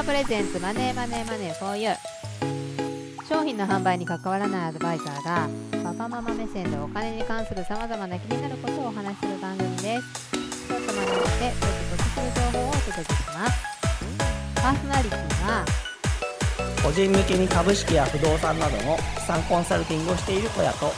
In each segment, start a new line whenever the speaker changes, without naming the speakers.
ープレゼンツマネーマネーマネー for you. 商品の販売に関わらないアドバイザーがパパママ目線でお金に関するさまざまな気になることをお話しする番組です。ちょっと学んでちょっと得する情報をお届けします。パーソナリティは
個人向けに株式や不動産などの資産コンサルティングをしている小屋と。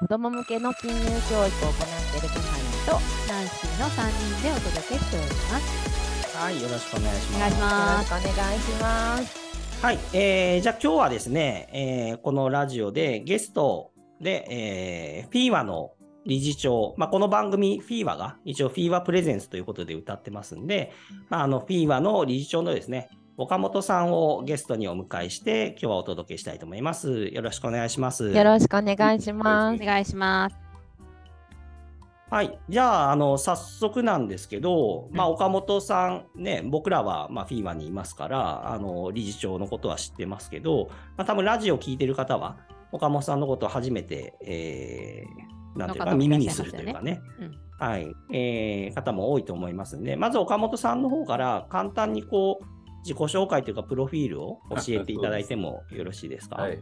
子供向けの金融教育を行っているビハインと
ナンシーの3人でお届けしております
はいよろしくお願いし
お願いし
ます
お願いします。
はい、えー、じゃあ今日はですね、えーこのラジオでゲストで、えー、FIWA の理事長、まあ、この番組 FIWA が一応 FIWA プレゼンスということで歌ってますんで、まあ、あの FIWA の理事長のですね、岡本さんをゲストにお迎えして、今日はお届けしたいと思います。よろしくお願いします。
よろしくお願いします。
お願いします
はい。じゃあ、あの、早速なんですけど、まあ、岡本さんね、僕らは、まあ、フィーマにいますから、あの、理事長のことは知ってますけど、まあ、多分ラジオ聞いてる方は、岡本さんのことを初めて、えー、なんていうか、
の方もいら
耳にするというかね、
うん
はい、えー、方も多いと思いますんで、まず岡本さんの方から、簡単にこう、自己紹介というか、プロフィールを教えていただいてもよろしいですか？
はい、はい。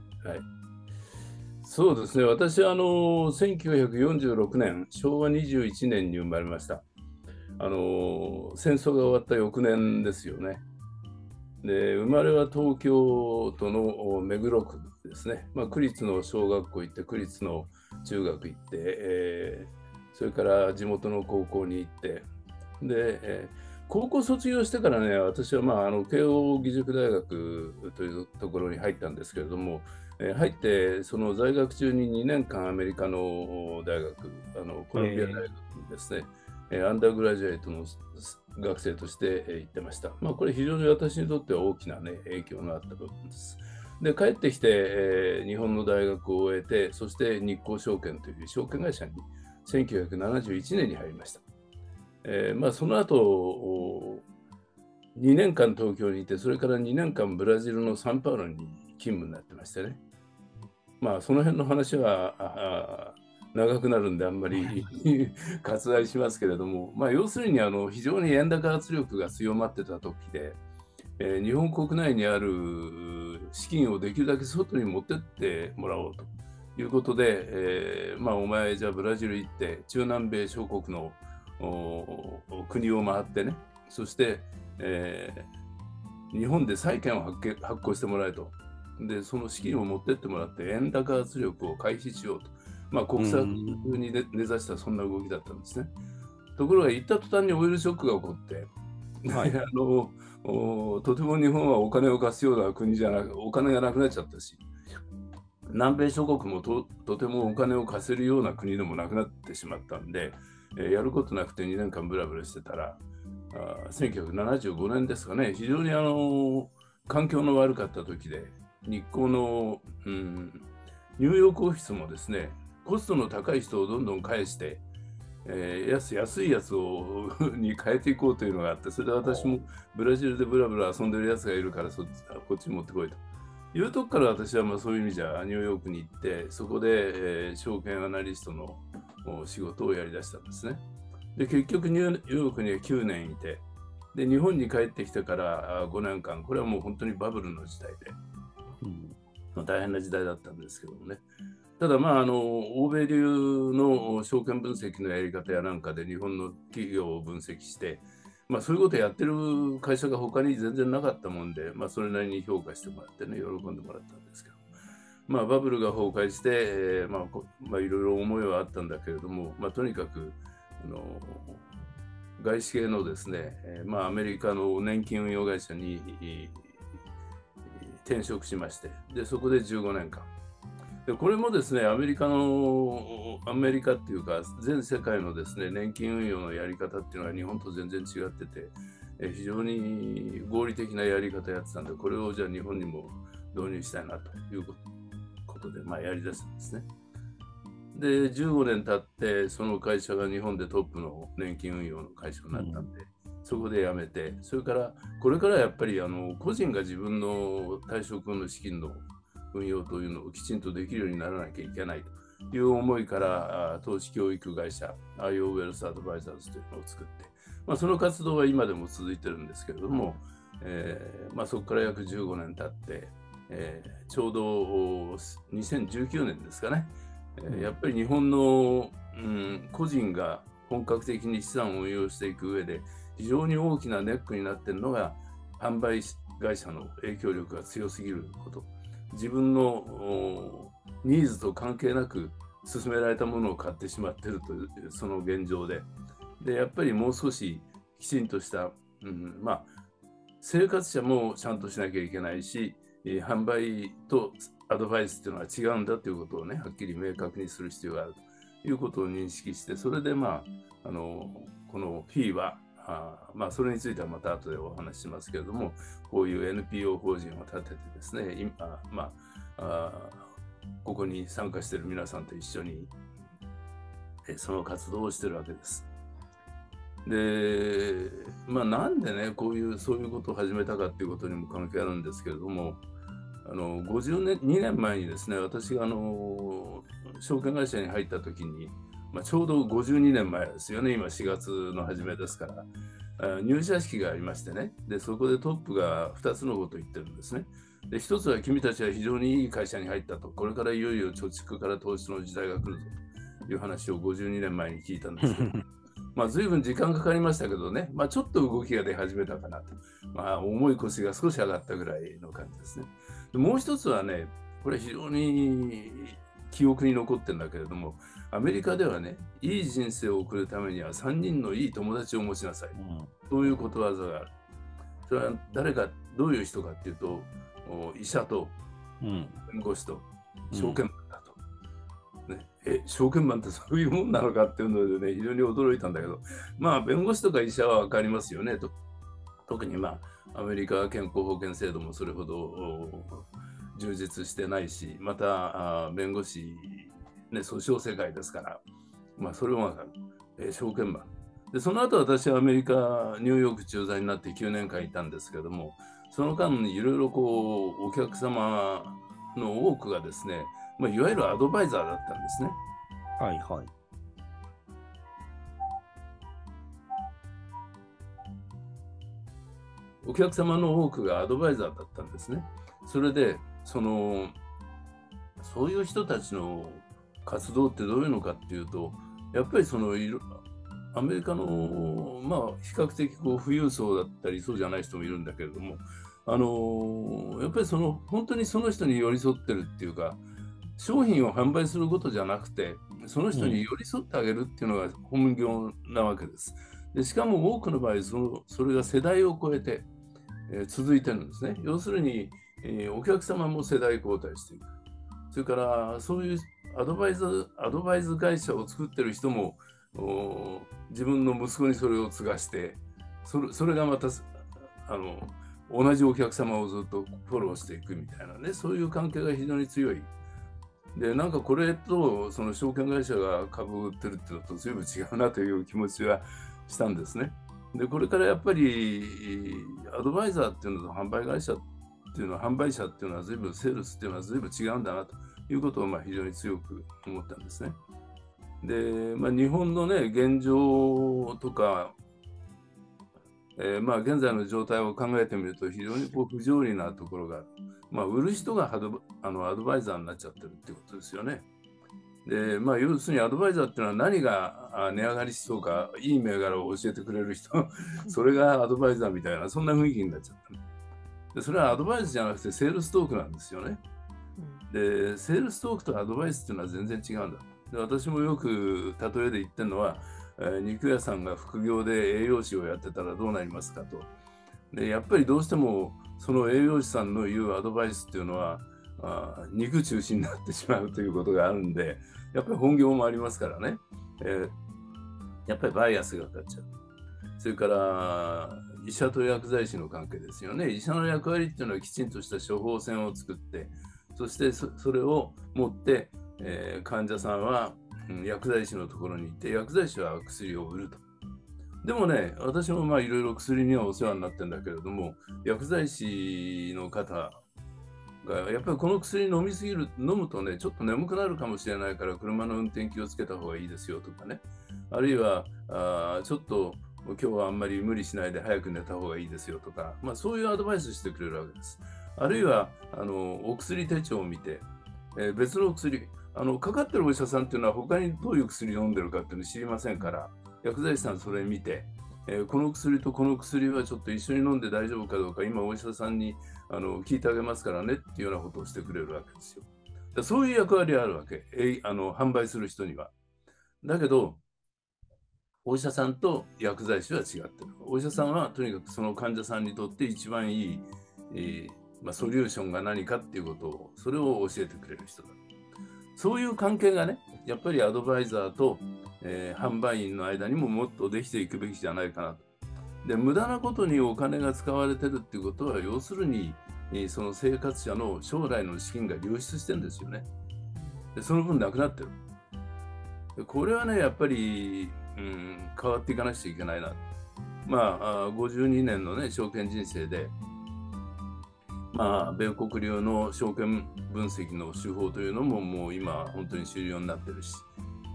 そうですね、私はあの1946年、昭和21年に生まれました。あの戦争が終わった翌年ですよね。で生まれは東京都の目黒区ですね。まあ、区立の小学校行って、区立の中学行って、えーそれから地元の高校に行って、で、えー高校卒業してからね、私は、まあ、あの慶応義塾大学というところに入ったんですけれども、えー入って、その在学中に2年間アメリカの大学、あのコロンビア大学にですね、えーアンダーグラジュエイトの学生として行ってました。まあ、これ非常に私にとっては大きな、ね、影響があった部分です。で、帰ってきて、えー日本の大学を終えて、そして日興証券という証券会社に1971年に入りました。えーまあ、その後2年間東京にいて、それから2年間ブラジルのサンパウロに勤務になってましてね。まあ、その辺の話は長くなるんで、あんまり 割愛しますけれども、まあ、要するにあの非常に円高圧力が強まってた時で、えー日本国内にある資金をできるだけ外に持ってってもらおうということで、えーまあ、お前じゃあブラジル行って、中南米諸国のお国を回ってね、そして、えー日本で債券を発行してもらえと。で、その資金を持ってってもらって、円高圧力を回避しようと。まあ、国策にね根ざしたそんな動きだったんですね。ところが、行った途端にオイルショックが起こって、
はい
あのおとても日本はお金を貸すような国じゃなく、お金がなくなっちゃったし、南米諸国もととてもお金を貸せるような国でもなくなってしまったんで、えーやることなくて2年間ブラブラしてたら、あー1975年ですかね、非常にあの環境の悪かった時で、日光の、うん、ニューヨークオフィスもですね、コストの高い人をどんどん返して、えー安安いやつを に変えていこうというのがあって、それで私もブラジルでブラブラ遊んでるやつがいるからそっちこっち持ってこいと。いうとこから私はまあそういう意味じゃニューヨークに行って、そこで、えー証券アナリストの仕事をやりだしたんですね。で、結局ニューヨークには9年いて、で、日本に帰ってきてから5年間、これはもう本当にバブルの時代で、まあ、大変な時代だったんですけどもね。ただ、まあ、あの欧米流の証券分析のやり方やなんかで日本の企業を分析して、まあ、そういうことをやってる会社が他に全然なかったもんで、まあ、それなりに評価してもらってね、喜んでもらったんですけど、まあ、バブルが崩壊して、えーまあこまあ、いろいろ思いはあったんだけれども、まあ、とにかくあの外資系のですね、えーまあ、アメリカの年金運用会社にえー転職しまして、でそこで15年間。でこれもですね、アメリカの、アメリカっていうか、全世界のですね、年金運用のやり方っていうのは日本と全然違ってて、非常に合理的なやり方やってたんで、これをじゃあ日本にも導入したいなということで、まあ、やりだしたんですね。で、15年経って、その会社が日本でトップの年金運用の会社になったんで、そこで辞めて、それから、これからやっぱりあの個人が自分の退職後の資金の運用というのをきちんとできるようにならなきゃいけないという思いから、あ投資教育会社、IO ウェルスアドバイザーズというのを作って、まあ、その活動は今でも続いてるんですけれども、えーまあ、そこから約15年経って、えーちょうど2019年ですかね、えーやっぱり日本の、うん、個人が本格的に資産を運用していく上で非常に大きなネックになっているのが販売会社の影響力が強すぎること。自分のニーズと関係なく勧められたものを買ってしまっているというその現状で。でやっぱりもう少しきちんとした、うん、まあ生活者もちゃんとしなきゃいけないし、販売とアドバイスっていうのは違うんだということをね、はっきり明確にする必要があるということを認識して、それでまあ、あのこのフィーは、あまあ、それについてはまた後でお話ししますけれども、こういう NPO 法人を立ててですね、今、まあ、あここに参加している皆さんと一緒に、えその活動をしているわけです。で、まあ、なんでね、こういう、そういうことを始めたかっていうことにも関係あるんですけれども、あの50年、2年前にですね、私があの証券会社に入った時に、まあ、ちょうど52年前ですよね、今4月の初めですから、あ入社式がありましてね、でそこでトップが2つのことを言ってるんですね。で1つは君たちは非常にいい会社に入ったと、これからいよいよ貯蓄から投資の時代が来るぞ。という話を52年前に聞いたんですけど、まあ、随分時間かかりましたけどね、まあ、ちょっと動きが出始めたかなと、まあ、重い腰が少し上がったぐらいの感じですね。でもう一つはね、これ非常に記憶に残ってるんだけれども、アメリカではね、いい人生を送るためには3人のいい友達を持ちなさい。そういうことわざがある。それは誰か、どういう人かっていうと、お医者と
うん
弁護士と証券マンだと。ね、え、証券マンってそういうもんなのかっていうのでね、非常に驚いたんだけど、まあ、弁護士とか医者は分かりますよねと。特にまあ、アメリカは健康保険制度もそれほどお充実してないし、また、あ弁護士、ね、訴訟世界ですから、まあ、それも分かる。え証券マン。で、その後私はアメリカ、ニューヨーク駐在になって9年間いたんですけども、その間にいろいろこう、お客様の多くがですね、まあ、いわゆるアドバイザーだったんですね。
はいはい。
お客様の多くがアドバイザーだったんですね。それで、その、そういう人たちの活動ってどういうのかっていうと、やっぱりその、アメリカの、まあ、比較的こう富裕層だったり、そうじゃない人もいるんだけれども、あのやっぱりその、本当にその人に寄り添ってるっていうか、商品を販売することじゃなくて、その人に寄り添ってあげるっていうのが本業なわけです。でしかも多くの場合その、それが世代を超えて、えー続いてるんですね。要するに、えーお客様も世代交代していく。それから、そういうアドバイズ、アドバイズ会社を作ってる人も、自分の息子にそれを継がして、それそれがまたあの同じお客様をずっとフォローしていくみたいなね、そういう関係が非常に強い。で、なんかこれとその証券会社が株を売ってるっていうのと随分違うなという気持ちがしたんですね。で、これからやっぱりアドバイザーっていうのと販売会社ってていうのは、販売者っていうのは随分、セールスっていうのは随分違うんだなということをまあ非常に強く思ったんですね。で、まあ、日本のね、現状とか、えーまあ現在の状態を考えてみると非常にこう不条理なところがある。まあ、売る人がアドあのアドバイザーになっちゃってるってことですよね。で、まあ、要するにアドバイザーっていうのは何が値上がりしそうか、いい銘柄を教えてくれる人、それがアドバイザーみたいな、そんな雰囲気になっちゃった。でそれはアドバイスじゃなくてセールストークなんですよね。で、セールストークとアドバイスっていうのは全然違うんだ。で私もよく例えで言ってるのは、えー肉屋さんが副業で栄養士をやってたらどうなりますかと。で、やっぱりどうしてもその栄養士さんの言うアドバイスっていうのは、あー肉中心になってしまうということがあるんで、やっぱり本業もありますからね。えーやっぱりバイアスがかかっちゃう。それから、医者と薬剤師の関係ですよね。医者の役割っていうのはきちんとした処方箋を作って、そしてそれを持って、えー患者さんは、うん薬剤師のところに行って、薬剤師は薬を売ると。でもね、私もまあいろいろ薬にはお世話になってるんだけれども、薬剤師の方が、やっぱりこの薬飲みすぎる、飲むとね、ちょっと眠くなるかもしれないから、車の運転気をつけた方がいいですよとかね。あるいは、あちょっと今日はあんまり無理しないで早く寝た方がいいですよとか、まあ、そういうアドバイスしてくれるわけです。あるいはあのお薬手帳を見て、えー、別のお薬あの、かかってるお医者さんっていうのは他にどういう薬を飲んでるかっていうの知りませんから、薬剤師さんそれ見て、えー、この薬とこの薬はちょっと一緒に飲んで大丈夫かどうか、今お医者さんにあの聞いてあげますからねっていうようなことをしてくれるわけですよ。そういう役割があるわけ、えあの販売する人には。だけど、お医者さんと薬剤師は違ってる。お医者さんはとにかくその患者さんにとって一番いい、えー、まあ、ソリューションが何かっていうことを、それを教えてくれる人だ。そういう関係がね、やっぱりアドバイザーと、えー、販売員の間にももっとできていくべきじゃないかなと。で、無駄なことにお金が使われてるっていうことは、要するに、その生活者の将来の資金が流出してるんですよね。でその分なくなってる。でこれはね、やっぱり、うん、変わっていかなくちゃいけないな。まあ、52年のね、証券人生で、まあ、米国流の証券分析の手法というのももう今本当に終了になってるし、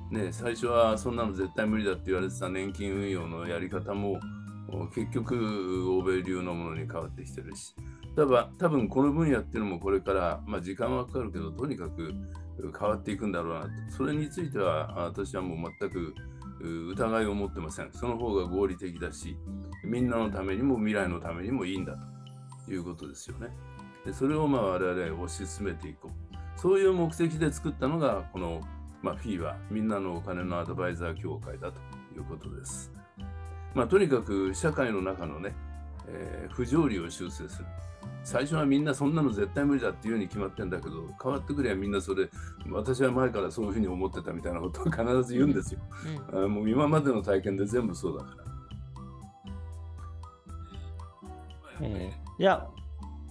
ね、最初はそんなの絶対無理だって言われてた年金運用のやり方も結局欧米流のものに変わってきてるし。多分多分この分野っていうのもこれから、まあ、時間はかかるけどとにかく変わっていくんだろうなと。それについては私はもう全く疑いを持ってません。その方が合理的だしみんなのためにも未来のためにもいいんだということですよね。でそれをまあ我々は推し進めていこう。そういう目的で作ったのがこの、まあ、フィーはみんなのお金のアドバイザー協会だということです。まあ、とにかく社会の中のね、えー、不条理を修正する。最初はみんなそんなの絶対無理だっていうふうに決まってんだけど変わってくればみんなそれ私は前からそういうふうに思ってたみたいなことを必ず言うんですよ、うんうん、もう今までの体験で全部そうだから、
えー、じゃあ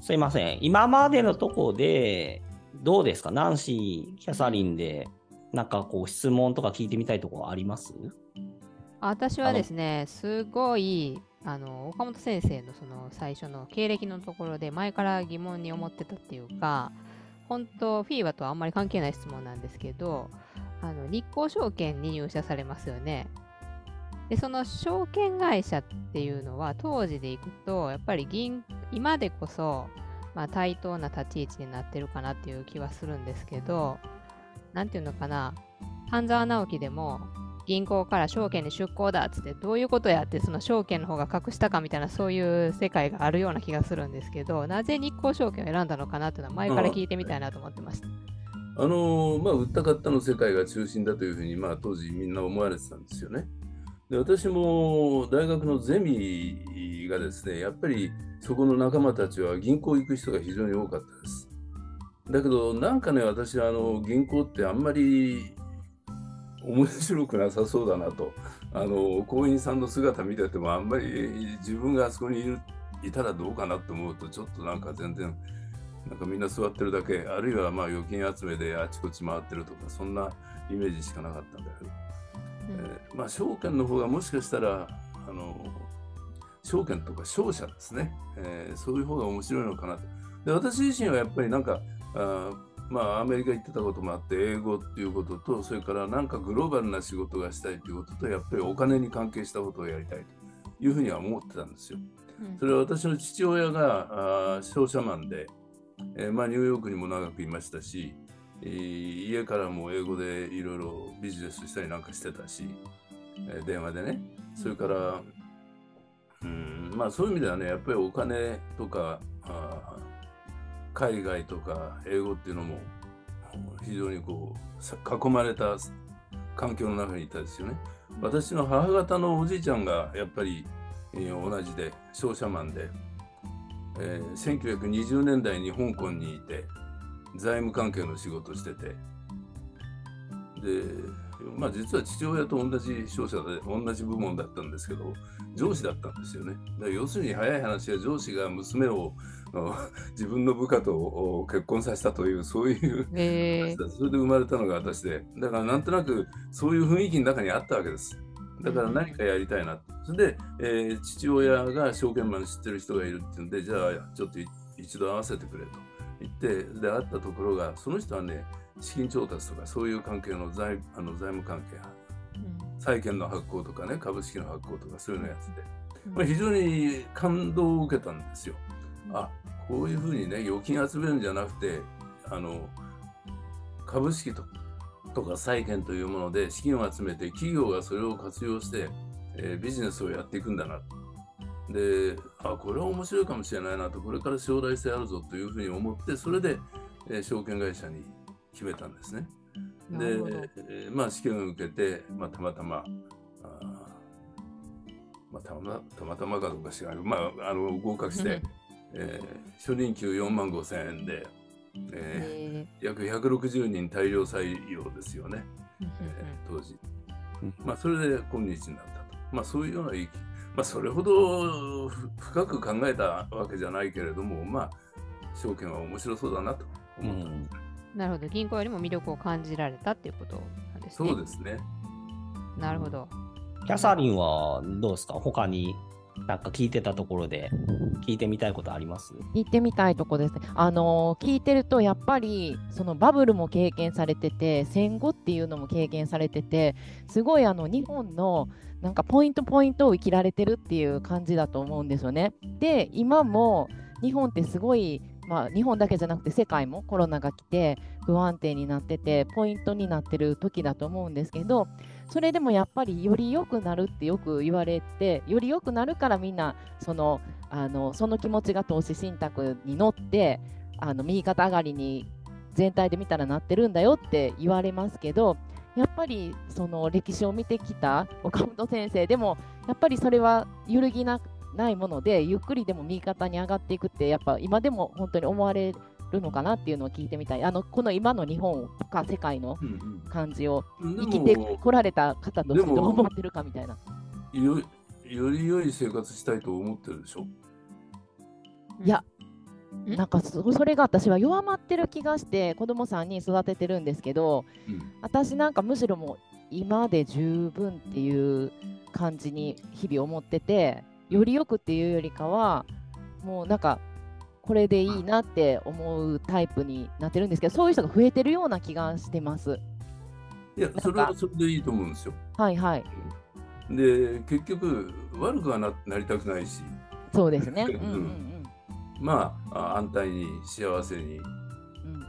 すいません。今までのとこでどうですか？ナンシーキャサリンでなんかこう質問とか聞いてみたいところあります？
私はですねすごいあの岡本先生のその最初の経歴のところで前から疑問に思ってたっていうか本当フィーバとはあんまり関係ない質問なんですけどあの日興証券に入社されますよね。でその証券会社っていうのは当時でいくとやっぱり銀今でこそ、まあ、対等な立ち位置になってるかなっていう気はするんですけど何て言うのかな。半沢直樹でも銀行から証券に出向だっつってどういうことやってその証券の方が隠したかみたいなそういう世界があるような気がするんですけどなぜ日興証券を選んだのかなっていうのは前から聞いてみたいなと思ってました。
あのー、まあ、売った買ったの世界が中心だというふうに、まあ、当時みんな思われてたんですよね。で私も大学のゼミがですね、やっぱりそこの仲間たちは銀行行く人が非常に多かったです。だけど、なんかね、私はあの銀行ってあんまり面白くなさそうだなと。あの行員さんの姿見ててもあんまり自分があそこにいるいたらどうかなと思うとちょっとなんか全然なんかみんな座ってるだけあるいはまあ預金集めであちこち回ってるとかそんなイメージしかなかったんだけど、うん、えー、まあ証券の方がもしかしたらあの証券とか商社ですね、えー、そういう方が面白いのかなと。で私自身はやっぱりなんかあまあ、アメリカ行ってたこともあって、英語っていうことと、それからなんかグローバルな仕事がしたいということと、やっぱりお金に関係したことをやりたいというふうには思ってたんですよ。それは私の父親があ商社マンで、えー、まあ、ニューヨークにも長くいましたし、えー、家からも英語でいろいろビジネスしたりなんかしてたし、えー、電話でね、それから、うん、まあそういう意味ではね、やっぱりお金とか、あ海外とか英語っていうのも非常にこう囲まれた環境の中にいたですよね。私の母方のおじいちゃんがやっぱり、えー、同じで商社マンで、えー、1920年代に香港にいて財務関係の仕事しててでまあ実は父親と同じ商社で同じ部門だったんですけど上司だったんですよね。だ要するに早い話は上司が娘を 自分の部下と結婚させたというそういう、えー、それで生まれたのが私で。だからなんとなくそういう雰囲気の中にあったわけです。だから何かやりたいな。それで、えー、父親が証券マン知ってる人がいるっていうんでじゃあちょっと一度会わせてくれと。言ってで会ったところがその人はね資金調達とかそういう関係の財あの財務関係債券の発行とかね、株式の発行とかそういうのやつで、まあ、非常に感動を受けたんですよ。あこういうふうにね、預金集めるんじゃなくて、あの株式ととか債券というもので資金を集めて、企業がそれを活用して、えービジネスをやっていくんだな。で、あこれは面白いかもしれないなと、これから将来性あるぞというふうに思って、それで、えー証券会社に決めたんですね。でえーまあ、試験を受けて、まあ、たまたま、あーまあ、たまたまたまかどうか知らない、まあ、あの合格して、えー初任給4万5千円で、え
へ
ー約160人大量採用ですよね、
ー
えー当時
うん。
まあ、それで今日になったと。まあ、そういうような意気、まあ、それほどふ深く考えたわけじゃないけれども、まあ、証券は面白そうだなと
う
思った。
ん
なるほど銀行よりも魅力を感じられたっていうことなんですね。
そうですね。
なるほど。
キャサリンはどうですか？他になんか聞いてたところで聞いてみたいことあります？
行ってみたいとこですね。あの聞いてるとやっぱりそのバブルも経験されてて戦後っていうのも経験されててすごいあの日本のなんかポイントポイントを生きられてるっていう感じだと思うんですよね。で今も日本ってすごい、まあ、日本だけじゃなくて世界もコロナが来て不安定になっててポイントになってる時だと思うんですけどそれでもやっぱりより良くなるってよく言われてより良くなるからみんなそのあのその気持ちが投資信託に乗ってあの右肩上がりに全体で見たらなってるんだよって言われますけどやっぱりその歴史を見てきた岡本先生でもやっぱりそれは揺るぎなないものでゆっくりでも右肩に上がっていくってやっぱ今でも本当に思われるのかなっていうのを聞いてみたい。あのこの今の日本とか世界の
うん
感じを
うん、
生きてこられた方としてどう思ってるかみたいな。
よより良い生活したいと思ってるでしょ？
いや
ん？
なんかそそれが私は弱まってる気がして子供さんに育ててるんですけど
うん。
私なんかむしろもう今で十分っていう感じに日々思っててよりよくっていうよりかはもうなんかこれでいいなって思うタイプになってるんですけどそういう人が増えてるような気がしてます。
いやそれはそれでいいと思うんですよ。
はいはい
で、結局、悪くはななりたくないし、
そうですね。
う
うんんうんうん
まあ、あ安泰に幸せに
うん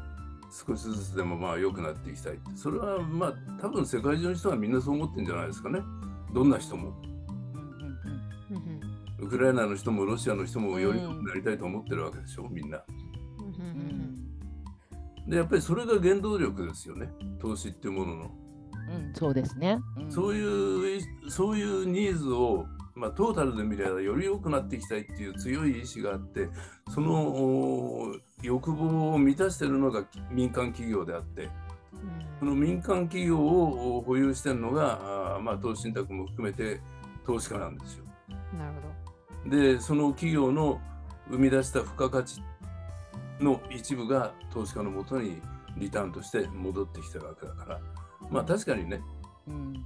少しずつでもまあ良くなっていきたい。それはまあ、多分世界中の人はみんなそう思ってるんじゃないですかね。どんな人も。ウクライナの人もロシアの人もより良くなりたいと思ってるわけでしょ、みんな。で、やっぱりそれが原動力ですよね。投資っていうものの。
うんうんそうですね。うん
そういう、そういうニーズを、まあ、トータルで見ればより良くなっていきたいっていう強い意志があって、そのお欲望を満たしているのが民間企業であって、その民間企業をお保有しているのが、あーまあ、投資信託も含めて投資家なんですよ。
うんなるほど。
で、その企業の生み出した付加価値の一部が投資家のもとにリターンとして戻ってきてるわけだから、まあ確かにね、
うん。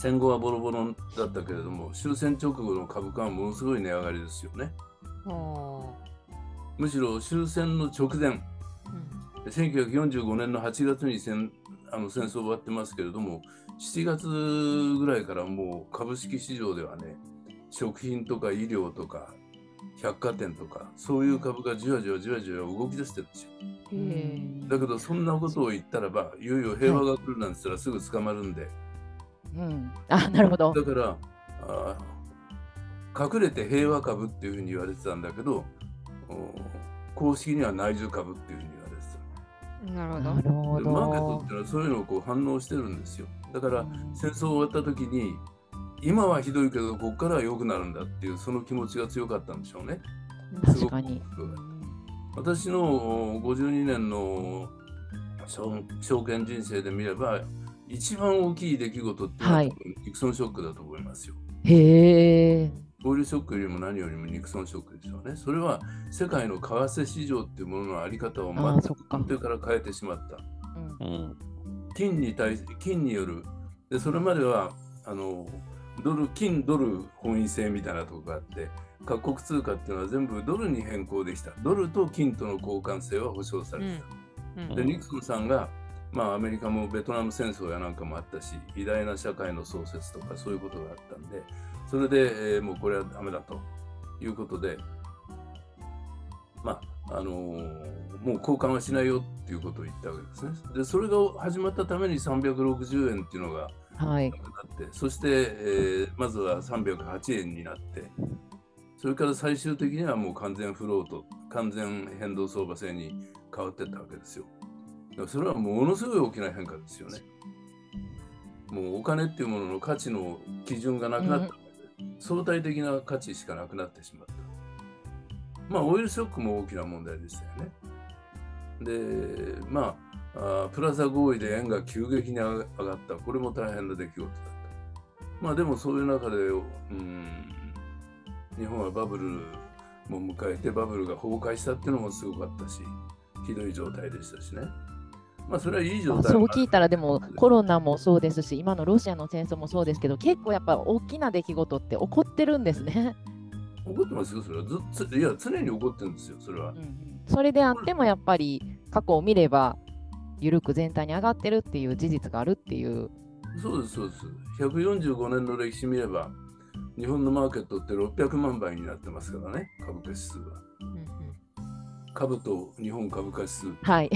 戦後はボロボロだったけれども、終戦直後の株価はものすごい値上がりですよね。
お
むしろ終戦の直前、
ーうん
1945年の8月に戦あの戦争終わってますけれども、7月ぐらいからもう株式市場ではね、食品とか医療とか百貨店とか、そういう株がじわじわじわじわ動き出してるんですよ。だけど、そんなことを言ったらば、いよいよ平和が来るなんて言ったらすぐ捕まるんで、
うんあなるほど。
だからあー隠れて平和株っていうふうに言われてたんだけど、お公式には内需株っていうふうに言われてた。
なるほど。
なるほど。
でマーケットっていうのはそういうのをこう反応してるんですよ。だから戦争終わった時に今はひどいけどここからは良くなるんだっていうその気持ちが強かったんでしょうね。
確かに。
私のお52年の証証券人生で見れば一番大きい出来事っていうのは、
はい
ニクソンショックだと思いますよ。
へえ。
オイルショックよりも何よりもニクソンショックでしょうね。それは世界の為替市場っていうもののあり方を全
そっか
く根底から変えてしまった。
うん
うん。
金に対し金によるでそれまではあのドル金ドル本位制みたいなとこがあって各国通貨っていうのは全部ドルに変更できた。ドルと金との交換性は保証されてた、
うん。
でニクソンさんがまあアメリカもベトナム戦争やなんかもあったし、偉大な社会の創設とかそういうことがあったんで、それで、えーもうこれはダメだと。いうことで、まあ、あのーもう交換はしないよっていうことを言ったわけですね。で、それが始まったために360円っていうのが
はい
そして、えーまずは308円になって、それから最終的にはもう完全フロート、完全変動相場制に変わっていったわけですよ。だからそれはものすごい大きな変化ですよね。もうお金っていうものの価値の基準がなくなったわけで、相対的な価値しかなくなってしまった。まあ、オイルショックも大きな問題でしたよね。で、まあ、あープラザ合意で円が急激に上がった、これも大変な出来事だった。まあでもそういう中で、うん、日本はバブルも迎えて、バブルが崩壊したっていうのもすごかったし、ひどい状態でしたしね。まあそれはいい状態
あそう聞いたら、でもコロナもそうですし、今のロシアの戦争もそうですけど、結構やっぱ大きな出来事って起こってるんですね。
怒ってますよ、それは。ずいや、常に怒ってるんですよ、それは。
それであってもやっぱり過去を見れば、緩く全体に上がってるっていう事実があるっていう。
そうです、そうです。145年の歴史見れば、日本のマーケットって600万倍になってますからね、株価指数は。株と日本株価指数、
はい。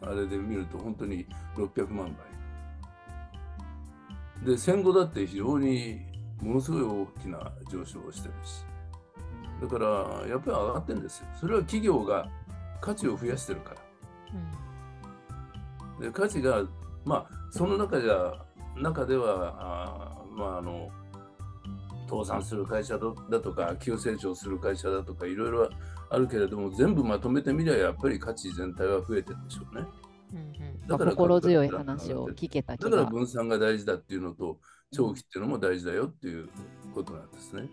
あれで見ると本当に600万倍。で、戦後だって非常にものすごい大きな上昇をしてるし。だから、やっぱり上がってるんですよ。それは企業が価値を増やしてるから。で価値が、まあ、その中じゃ中では、あーまあ、あの倒産する会社だだとか、急成長する会社だとか、いろいろあるけれども、全部まとめてみりゃ、やっぱり価値全体は増えてるでしょうね。だから
心強い話を聞けた気
だから
が。
分散が大事だっていうのと、長期っていうのも大事だよっていうことなんですね。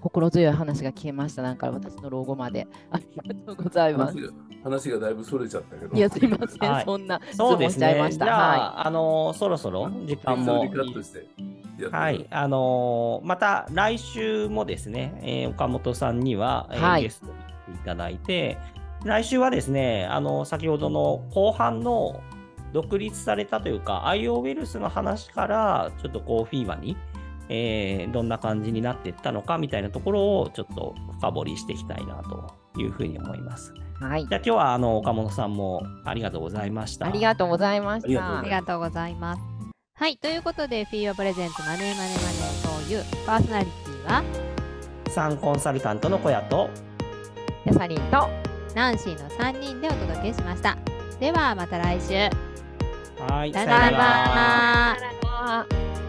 心強い話が聞けました。なんか私の老後まで。ありがとうございます
話。がだいぶそれちゃったけど。
いや、すいません。
はい
そんな質
そうですね
問しちゃいま。し
じ
た。
ゃあ、
は
あのそろそろ時間もはい、あのーまた来週もですね、えー岡本さんには、えー
はい
ゲストに来ていただいて、来週はですね、あの先ほどの後半の独立されたというか、IO ウェルスの話から、ちょっとこう、フィーバに、えーどんな感じになっていったのかみたいなところをちょっと深掘りしていきたいなというふうに思います。
い。はい。
じゃあ今日はあの岡本さんもありがとうございました。
ありがとうございまし
ありがとうございま
た
あり。がとうございます。はい、ということで、フィーバープレゼントマネーマネーマネーフォーユーパーソナリティは、
サンコンサルタントの小屋と、
キャサリンと。
ナンシーの3人でお届けしました。ではまた来週。
はい、
さよなら。
さよなら